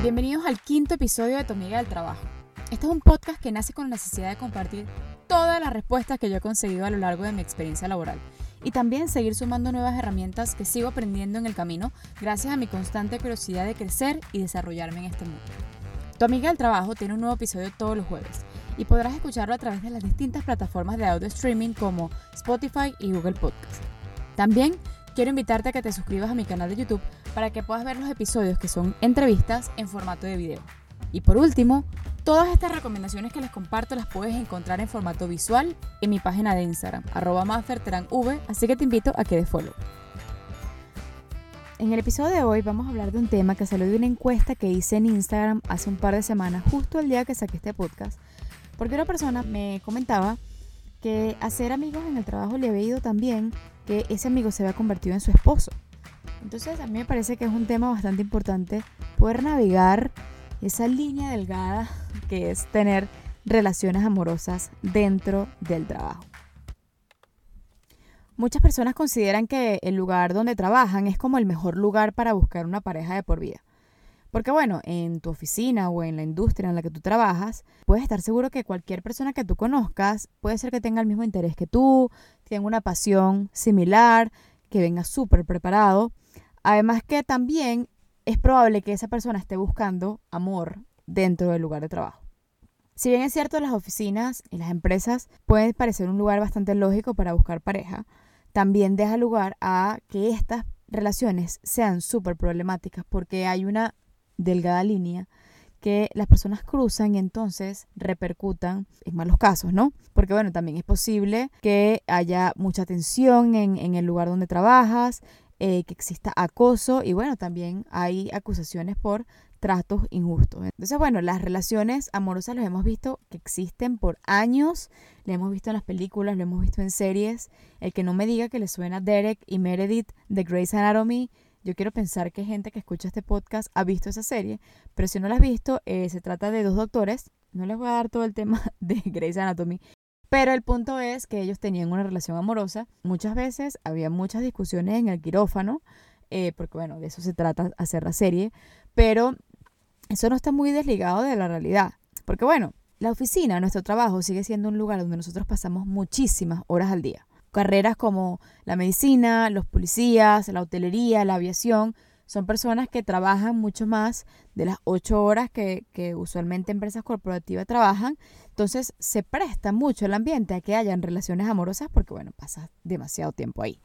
Bienvenidos al quinto episodio de Tu Amiga del Trabajo. Este es un podcast que nace con la necesidad de compartir todas las respuestas que yo he conseguido a lo largo de mi experiencia laboral y también seguir sumando nuevas herramientas que sigo aprendiendo en el camino gracias a mi constante curiosidad de crecer y desarrollarme en este mundo. Tu amiga del trabajo tiene un nuevo episodio todos los jueves y podrás escucharlo a través de las distintas plataformas de audio streaming como Spotify y Google Podcast. También quiero invitarte a que te suscribas a mi canal de YouTube para que puedas ver los episodios que son entrevistas en formato de video. Y por último, todas estas recomendaciones que les comparto las puedes encontrar en formato visual en mi página de Instagram, arroba v, así que te invito a que des follow. En el episodio de hoy vamos a hablar de un tema que salió de una encuesta que hice en Instagram hace un par de semanas, justo el día que saqué este podcast, porque una persona me comentaba que hacer amigos en el trabajo le había ido tan bien que ese amigo se había convertido en su esposo. Entonces a mí me parece que es un tema bastante importante poder navegar esa línea delgada que es tener relaciones amorosas dentro del trabajo. Muchas personas consideran que el lugar donde trabajan es como el mejor lugar para buscar una pareja de por vida. Porque bueno, en tu oficina o en la industria en la que tú trabajas, puedes estar seguro que cualquier persona que tú conozcas puede ser que tenga el mismo interés que tú, tenga una pasión similar, que venga súper preparado. Además que también es probable que esa persona esté buscando amor dentro del lugar de trabajo. Si bien es cierto, las oficinas y las empresas pueden parecer un lugar bastante lógico para buscar pareja, también deja lugar a que estas relaciones sean súper problemáticas porque hay una delgada línea que las personas cruzan y entonces repercutan en malos casos, ¿no? Porque bueno, también es posible que haya mucha tensión en, el lugar donde trabajas, eh, que exista acoso y bueno, también hay acusaciones por tratos injustos. Entonces, bueno, las relaciones amorosas las hemos visto que existen por años, lo hemos visto en las películas, lo hemos visto en series. El que no me diga que le suena Derek y Meredith de Grey's Anatomy, yo quiero pensar que gente que escucha este podcast ha visto esa serie, pero si no la has visto, eh, se trata de dos doctores. No les voy a dar todo el tema de Grey's Anatomy, pero el punto es que ellos tenían una relación amorosa. Muchas veces había muchas discusiones en el quirófano, eh, porque bueno, de eso se trata hacer la serie, pero eso no está muy desligado de la realidad. Porque bueno, la oficina, nuestro trabajo, sigue siendo un lugar donde nosotros pasamos muchísimas horas al día. Carreras como la medicina, los policías, la hotelería, la aviación, son personas que trabajan mucho más de las ocho horas que, que, usualmente empresas corporativas trabajan. Entonces se presta mucho el ambiente a que hayan relaciones amorosas porque, bueno, pasa demasiado tiempo ahí.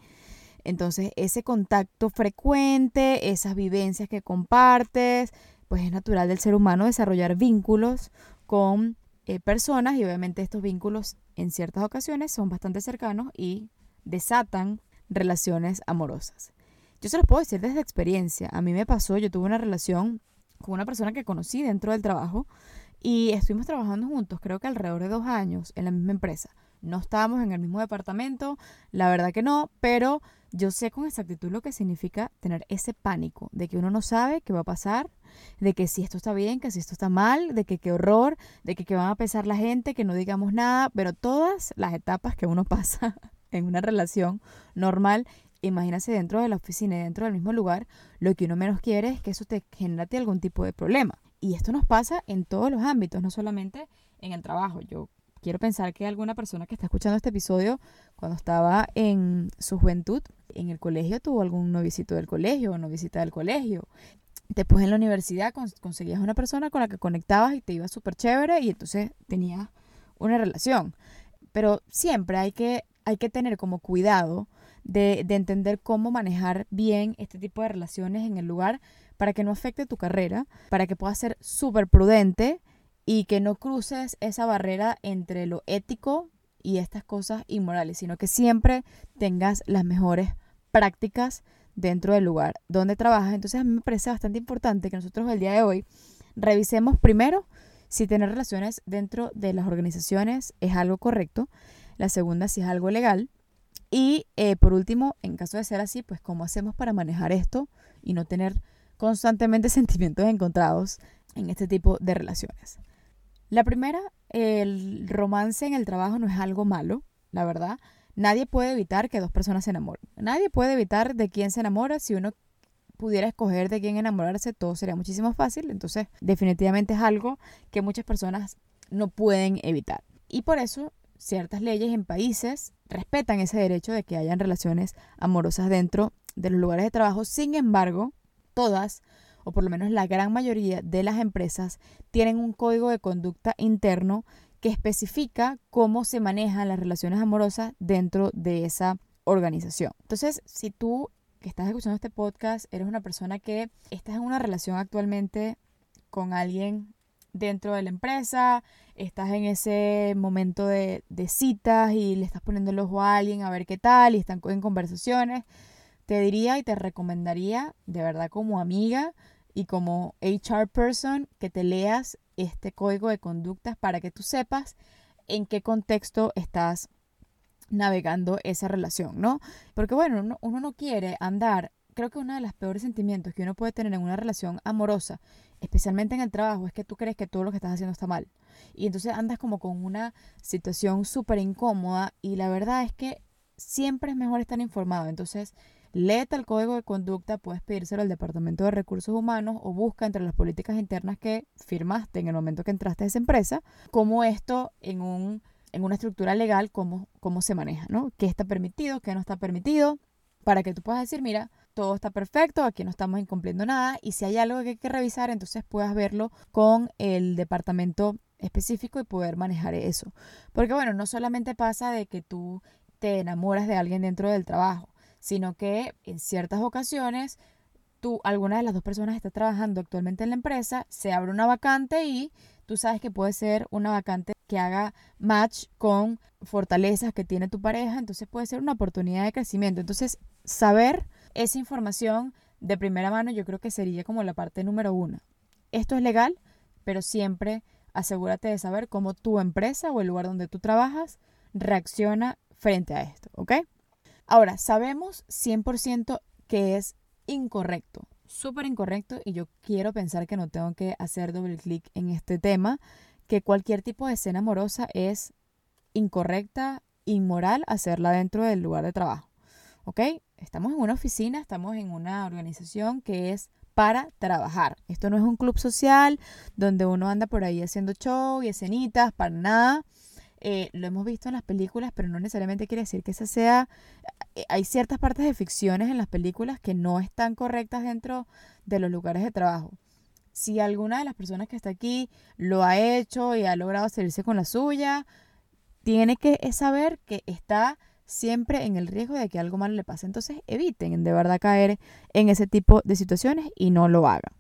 Entonces ese contacto frecuente, esas vivencias que compartes, pues es natural del ser humano desarrollar vínculos con eh, personas y obviamente estos vínculos en ciertas ocasiones son bastante cercanos y desatan relaciones amorosas. Yo se los puedo decir desde experiencia. A mí me pasó, yo tuve una relación con una persona que conocí dentro del trabajo y estuvimos trabajando juntos, creo que alrededor de dos años en la misma empresa. No estábamos en el mismo departamento, la verdad que no, pero yo sé con exactitud lo que significa tener ese pánico de que uno no sabe qué va a pasar, de que si esto está bien, que si esto está mal, de que qué horror, de que qué van a pensar la gente, que no digamos nada, pero todas las etapas que uno pasa en una relación normal imagínate dentro de la oficina y dentro del mismo lugar, lo que uno menos quiere es que eso te genere algún tipo de problema. Y esto nos pasa en todos los ámbitos, no solamente en el trabajo. Yo quiero pensar que alguna persona que está escuchando este episodio, cuando estaba en su juventud, en el colegio, tuvo algún novicito del colegio o novicita del colegio. Después en la universidad conseguías una persona con la que conectabas y te iba súper chévere y entonces tenías una relación. Pero siempre hay que, hay que tener como cuidado de, entender cómo manejar bien este tipo de relaciones en el lugar para que no afecte tu carrera, para que puedas ser súper prudente y que no cruces esa barrera entre lo ético y estas cosas inmorales, sino que siempre tengas las mejores prácticas dentro del lugar donde trabajas. Entonces a mí me parece bastante importante que nosotros el día de hoy revisemos primero si tener relaciones dentro de las organizaciones es algo correcto, la segunda si es algo legal y eh, por último, en caso de ser así, pues cómo hacemos para manejar esto y no tener constantemente sentimientos encontrados en este tipo de relaciones. La primera, el romance en el trabajo no es algo malo, la verdad. Nadie puede evitar que dos personas se enamoren. Nadie puede evitar de quién se enamora si uno pudiera escoger de quién enamorarse, todo sería muchísimo más fácil. Entonces, definitivamente es algo que muchas personas no pueden evitar. Y por eso, ciertas leyes en países respetan ese derecho de que hayan relaciones amorosas dentro de los lugares de trabajo. Sin embargo, todas, o por lo menos la gran mayoría de las empresas, tienen un código de conducta interno que especifica cómo se manejan las relaciones amorosas dentro de esa organización. Entonces, si tú que estás escuchando este podcast eres una persona que estás en una relación actualmente con alguien dentro de la empresa, estás en ese momento de, de, citas y le estás poniendo el ojo a alguien a ver qué tal y están en conversaciones, te diría y te recomendaría, de verdad como amiga y como HR person, que te leas este código de conductas para que tú sepas en qué contexto estás navegando esa relación, ¿no? Porque bueno, uno, no quiere andar, creo que uno de los peores sentimientos que uno puede tener en una relación amorosa, especialmente en el trabajo, es que tú crees que todo lo que estás haciendo está mal. Y entonces andas como con una situación súper incómoda y la verdad es que siempre es mejor estar informado. Entonces, Léete el código de conducta, puedes pedírselo al Departamento de Recursos Humanos o busca entre las políticas internas que firmaste en el momento que entraste a esa empresa, cómo esto en, un, en una estructura legal, cómo, cómo se maneja, ¿no? ¿Qué está permitido, qué no está permitido? Para que tú puedas decir, mira, todo está perfecto, aquí no estamos incumpliendo nada y si hay algo que hay que revisar, entonces puedas verlo con el departamento específico y poder manejar eso. Porque bueno, no solamente pasa de que tú te enamoras de alguien dentro del trabajo, sino que en ciertas ocasiones tú, alguna de las dos personas está trabajando actualmente en la empresa, se abre una vacante y tú sabes que puede ser una vacante que haga match con fortalezas que tiene tu pareja, entonces puede ser una oportunidad de crecimiento. Entonces, saber esa información de primera mano yo creo que sería como la parte número uno. Esto es legal, pero siempre asegúrate de saber cómo tu empresa o el lugar donde tú trabajas reacciona frente a esto, ¿ok? Ahora, sabemos 100% que es incorrecto, súper incorrecto, y yo quiero pensar que no tengo que hacer doble clic en este tema, que cualquier tipo de escena amorosa es incorrecta, inmoral hacerla dentro del lugar de trabajo. ¿Ok? Estamos en una oficina, estamos en una organización que es para trabajar. Esto no es un club social donde uno anda por ahí haciendo show y escenitas, para nada. Eh, lo hemos visto en las películas, pero no necesariamente quiere decir que esa sea... Eh, hay ciertas partes de ficciones en las películas que no están correctas dentro de los lugares de trabajo. Si alguna de las personas que está aquí lo ha hecho y ha logrado salirse con la suya, tiene que saber que está siempre en el riesgo de que algo malo le pase. Entonces eviten de verdad caer en ese tipo de situaciones y no lo hagan.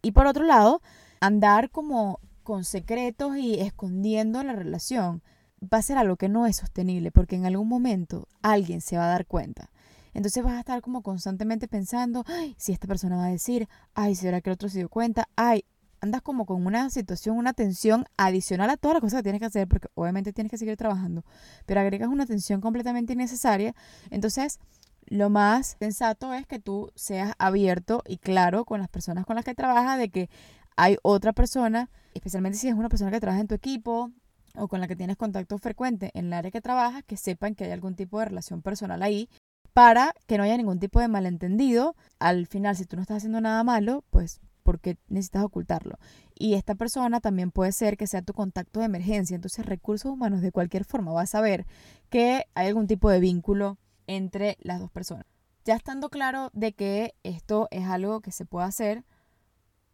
Y por otro lado, andar como con secretos y escondiendo la relación va a ser algo que no es sostenible porque en algún momento alguien se va a dar cuenta. Entonces vas a estar como constantemente pensando, si esta persona va a decir, ay, será que el otro se dio cuenta, ay, andas como con una situación, una tensión adicional a todas las cosas que tienes que hacer, porque obviamente tienes que seguir trabajando, pero agregas una tensión completamente innecesaria. Entonces, lo más sensato es que tú seas abierto y claro con las personas con las que trabajas de que hay otra persona, especialmente si es una persona que trabaja en tu equipo, o con la que tienes contacto frecuente en el área que trabajas, que sepan que hay algún tipo de relación personal ahí para que no haya ningún tipo de malentendido. Al final, si tú no estás haciendo nada malo, pues porque necesitas ocultarlo. Y esta persona también puede ser que sea tu contacto de emergencia. Entonces, recursos humanos de cualquier forma va a saber que hay algún tipo de vínculo entre las dos personas. Ya estando claro de que esto es algo que se puede hacer,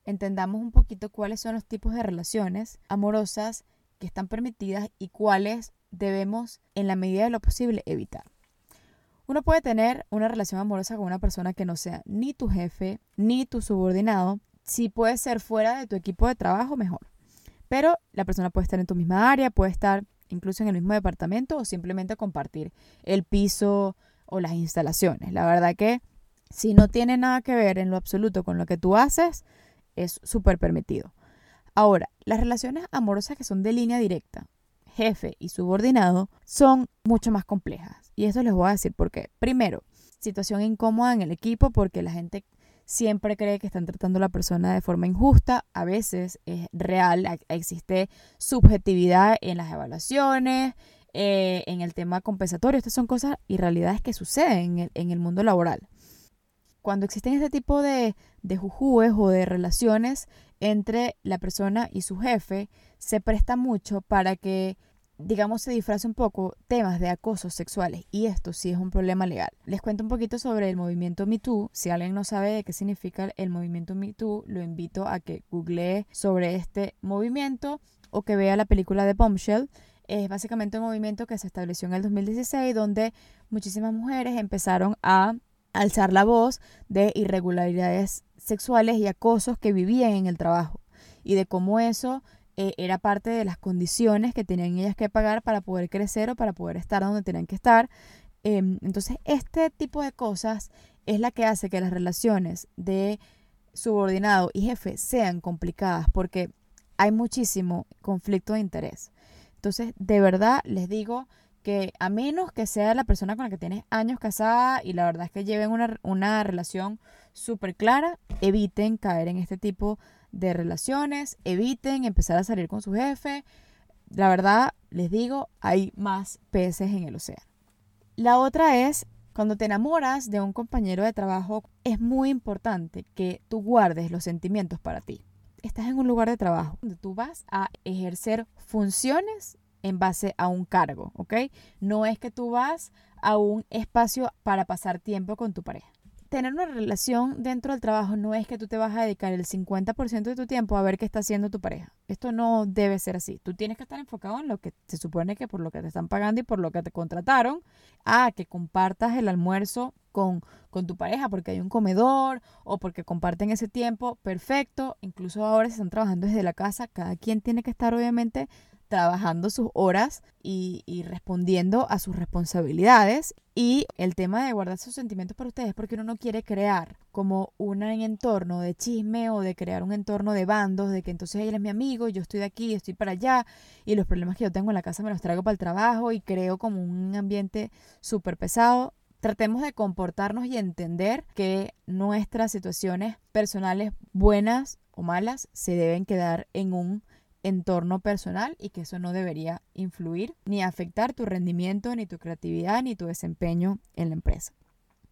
entendamos un poquito cuáles son los tipos de relaciones amorosas que están permitidas y cuáles debemos, en la medida de lo posible, evitar. Uno puede tener una relación amorosa con una persona que no sea ni tu jefe ni tu subordinado. Si puede ser fuera de tu equipo de trabajo, mejor. Pero la persona puede estar en tu misma área, puede estar incluso en el mismo departamento o simplemente compartir el piso o las instalaciones. La verdad que si no tiene nada que ver en lo absoluto con lo que tú haces, es súper permitido. Ahora, las relaciones amorosas que son de línea directa, jefe y subordinado, son mucho más complejas. Y eso les voy a decir por qué. Primero, situación incómoda en el equipo porque la gente siempre cree que están tratando a la persona de forma injusta. A veces es real, existe subjetividad en las evaluaciones, eh, en el tema compensatorio. Estas son cosas y realidades que suceden en el, en el mundo laboral. Cuando existen este tipo de, de jujúes o de relaciones entre la persona y su jefe, se presta mucho para que digamos, se disfraza un poco temas de acoso sexuales y esto sí es un problema legal. Les cuento un poquito sobre el movimiento MeToo. Si alguien no sabe de qué significa el movimiento MeToo, lo invito a que googlee sobre este movimiento o que vea la película de Bombshell. Es básicamente un movimiento que se estableció en el 2016 donde muchísimas mujeres empezaron a alzar la voz de irregularidades sexuales y acosos que vivían en el trabajo y de cómo eso eh, era parte de las condiciones que tenían ellas que pagar para poder crecer o para poder estar donde tenían que estar. Em, entonces, este tipo de cosas es la que hace que las relaciones de subordinado y jefe sean complicadas porque hay muchísimo conflicto de interés. Entonces, de verdad les digo que a menos que sea la persona con la que tienes años casada y la verdad es que lleven una, una relación súper clara, eviten caer en este tipo de relaciones, eviten empezar a salir con su jefe. La verdad, les digo, hay más peces en el océano. La otra es, cuando te enamoras de un compañero de trabajo, es muy importante que tú guardes los sentimientos para ti. Estás en un lugar de trabajo donde tú vas a ejercer funciones en base a un cargo, ¿ok? No es que tú vas a un espacio para pasar tiempo con tu pareja tener una relación dentro del trabajo no es que tú te vas a dedicar el 50% de tu tiempo a ver qué está haciendo tu pareja. Esto no debe ser así. Tú tienes que estar enfocado en lo que se supone que por lo que te están pagando y por lo que te contrataron, a que compartas el almuerzo con, con tu pareja porque hay un comedor o porque comparten ese tiempo. Perfecto. Incluso ahora se están trabajando desde la casa. Cada quien tiene que estar obviamente trabajando sus horas y, respondiendo a sus responsabilidades. Y el tema de guardar sus sentimientos para ustedes porque uno no quiere crear como un entorno de chisme o de crear un entorno de bandos, de que entonces él es mi amigo, yo estoy de aquí, estoy para allá, y los problemas que yo tengo en la casa me los traigo para el trabajo y creo como un ambiente súper pesado. Tratemos de comportarnos y entender que nuestras situaciones personales buenas o malas se deben quedar en un entorno personal y que eso no debería influir ni afectar tu rendimiento, ni tu creatividad, ni tu desempeño en la empresa.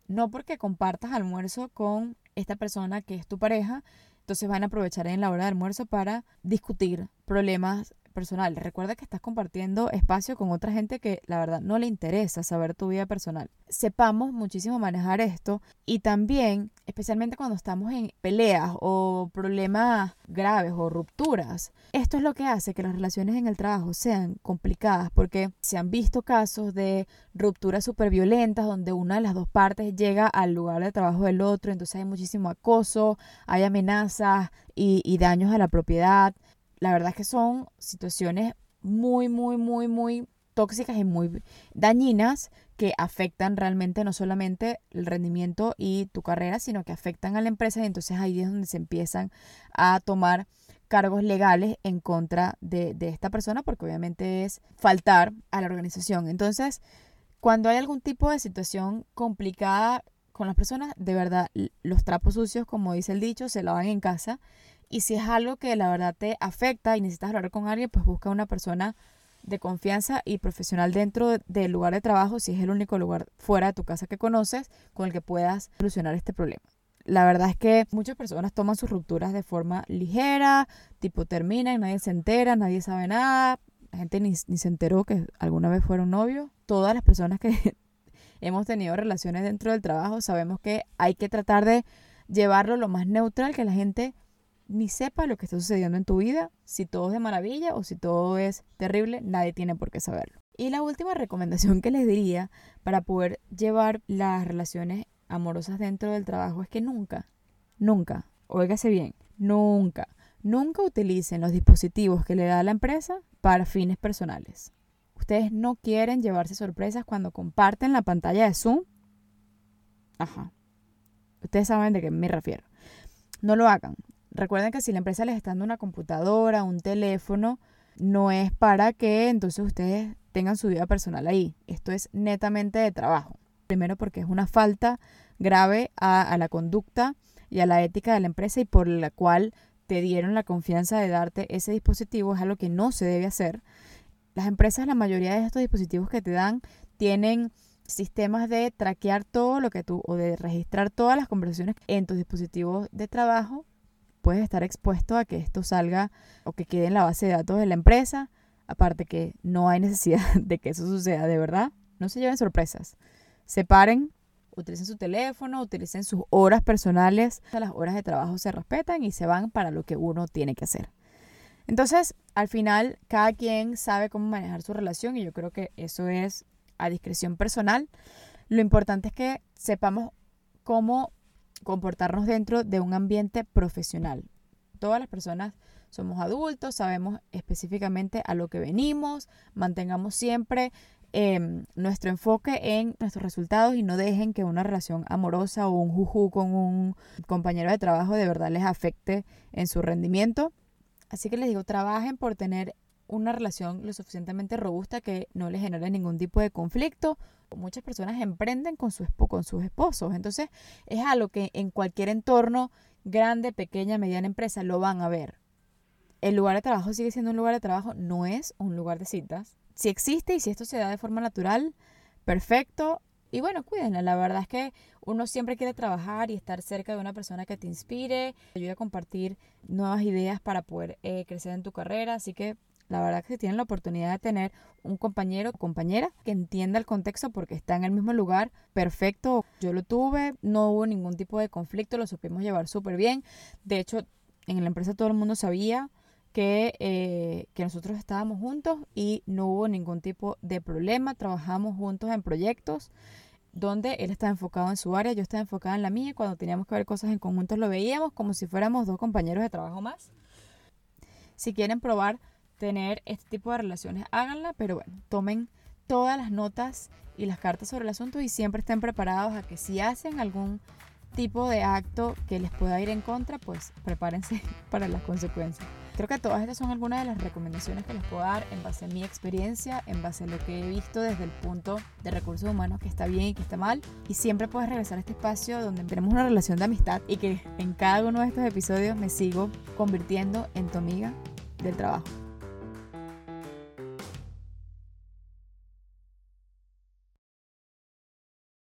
No porque compartas almuerzo con esta persona que es tu pareja, entonces van a aprovechar en la hora de almuerzo para discutir problemas personal. Recuerda que estás compartiendo espacio con otra gente que la verdad no le interesa saber tu vida personal. Sepamos muchísimo manejar esto y también, especialmente cuando estamos en peleas o problemas graves o rupturas, esto es lo que hace que las relaciones en el trabajo sean complicadas porque se han visto casos de rupturas súper violentas donde una de las dos partes llega al lugar de trabajo del otro, entonces hay muchísimo acoso, hay amenazas y, y daños a la propiedad la verdad es que son situaciones muy, muy, muy, muy tóxicas y muy dañinas que afectan realmente no solamente el rendimiento y tu carrera, sino que afectan a la empresa y entonces ahí es donde se empiezan a tomar cargos legales en contra de, de esta persona porque obviamente es faltar a la organización. Entonces, cuando hay algún tipo de situación complicada con las personas, de verdad, los trapos sucios, como dice el dicho, se lavan en casa y si es algo que la verdad te afecta y necesitas hablar con alguien, pues busca una persona de confianza y profesional dentro del lugar de trabajo, si es el único lugar fuera de tu casa que conoces, con el que puedas solucionar este problema. La verdad es que muchas personas toman sus rupturas de forma ligera, tipo terminan, nadie se entera, nadie sabe nada, la gente ni, ni se enteró que alguna vez fueron novios. Todas las personas que hemos tenido relaciones dentro del trabajo sabemos que hay que tratar de llevarlo lo más neutral que la gente ni sepa lo que está sucediendo en tu vida, si todo es de maravilla o si todo es terrible, nadie tiene por qué saberlo. Y la última recomendación que les diría para poder llevar las relaciones amorosas dentro del trabajo es que nunca, nunca, óigase bien, nunca, nunca utilicen los dispositivos que le da la empresa para fines personales. Ustedes no quieren llevarse sorpresas cuando comparten la pantalla de Zoom. Ajá. Ustedes saben de qué me refiero. No lo hagan. Recuerden que si la empresa les está dando una computadora, un teléfono, no es para que entonces ustedes tengan su vida personal ahí. Esto es netamente de trabajo. Primero porque es una falta grave a, la conducta y a la ética de la empresa y por la cual te dieron la confianza de darte ese dispositivo. Es algo que no se debe hacer. Las empresas, la mayoría de estos dispositivos que te dan, tienen sistemas de traquear todo lo que tú o de registrar todas las conversaciones en tus dispositivos de trabajo, puedes estar expuesto a que esto salga o que quede en la base de datos de la empresa. Aparte que no hay necesidad de que eso suceda, de verdad. No se lleven sorpresas. Separen, utilicen su teléfono, utilicen sus horas personales. Las horas de trabajo se respetan y se van para lo que uno tiene que hacer. Entonces, al final, cada quien sabe cómo manejar su relación y yo creo que eso es a discreción personal. Lo importante es que sepamos cómo comportarnos dentro de un ambiente profesional. Todas las personas somos adultos, sabemos específicamente a lo que venimos, mantengamos siempre em, nuestro enfoque en nuestros resultados y no dejen que una relación amorosa o un juju con un compañero de trabajo de verdad les afecte en su rendimiento. Así que les digo, trabajen por tener una relación lo suficientemente robusta que no les genere ningún tipo de conflicto. Muchas personas emprenden con, su con sus esposos, entonces es algo que en cualquier entorno, grande, pequeña, mediana empresa, lo van a ver. El lugar de trabajo sigue siendo un lugar de trabajo, no es un lugar de citas. Si existe y si esto se da de forma natural, perfecto. Y bueno, cuídenla. La verdad es que uno siempre quiere trabajar y estar cerca de una persona que te inspire, ayude a compartir nuevas ideas para poder eh, crecer en tu carrera. Así que la verdad que si tienen la oportunidad de tener un compañero o compañera que entienda el contexto porque está en el mismo lugar, perfecto. Yo lo tuve, no hubo ningún tipo de conflicto, lo supimos llevar súper bien. De hecho, en la empresa todo el mundo sabía que, eh, que nosotros estábamos juntos y no hubo ningún tipo de problema. Trabajamos juntos en proyectos donde él estaba enfocado en su área, yo estaba enfocada en la mía. Cuando teníamos que ver cosas en conjunto lo veíamos como si fuéramos dos compañeros de trabajo más. Si quieren probar tener este tipo de relaciones, háganla, pero bueno, tomen todas las notas y las cartas sobre el asunto y siempre estén preparados a que si hacen algún tipo de acto que les pueda ir en contra, pues prepárense para las consecuencias. Creo que todas estas son algunas de las recomendaciones que les puedo dar en base a mi experiencia, en base a lo que he visto desde el punto de recursos humanos que está bien y que está mal. Y siempre puedes regresar a este espacio donde tenemos una relación de amistad y que en cada uno de estos episodios me sigo convirtiendo en tu amiga del trabajo.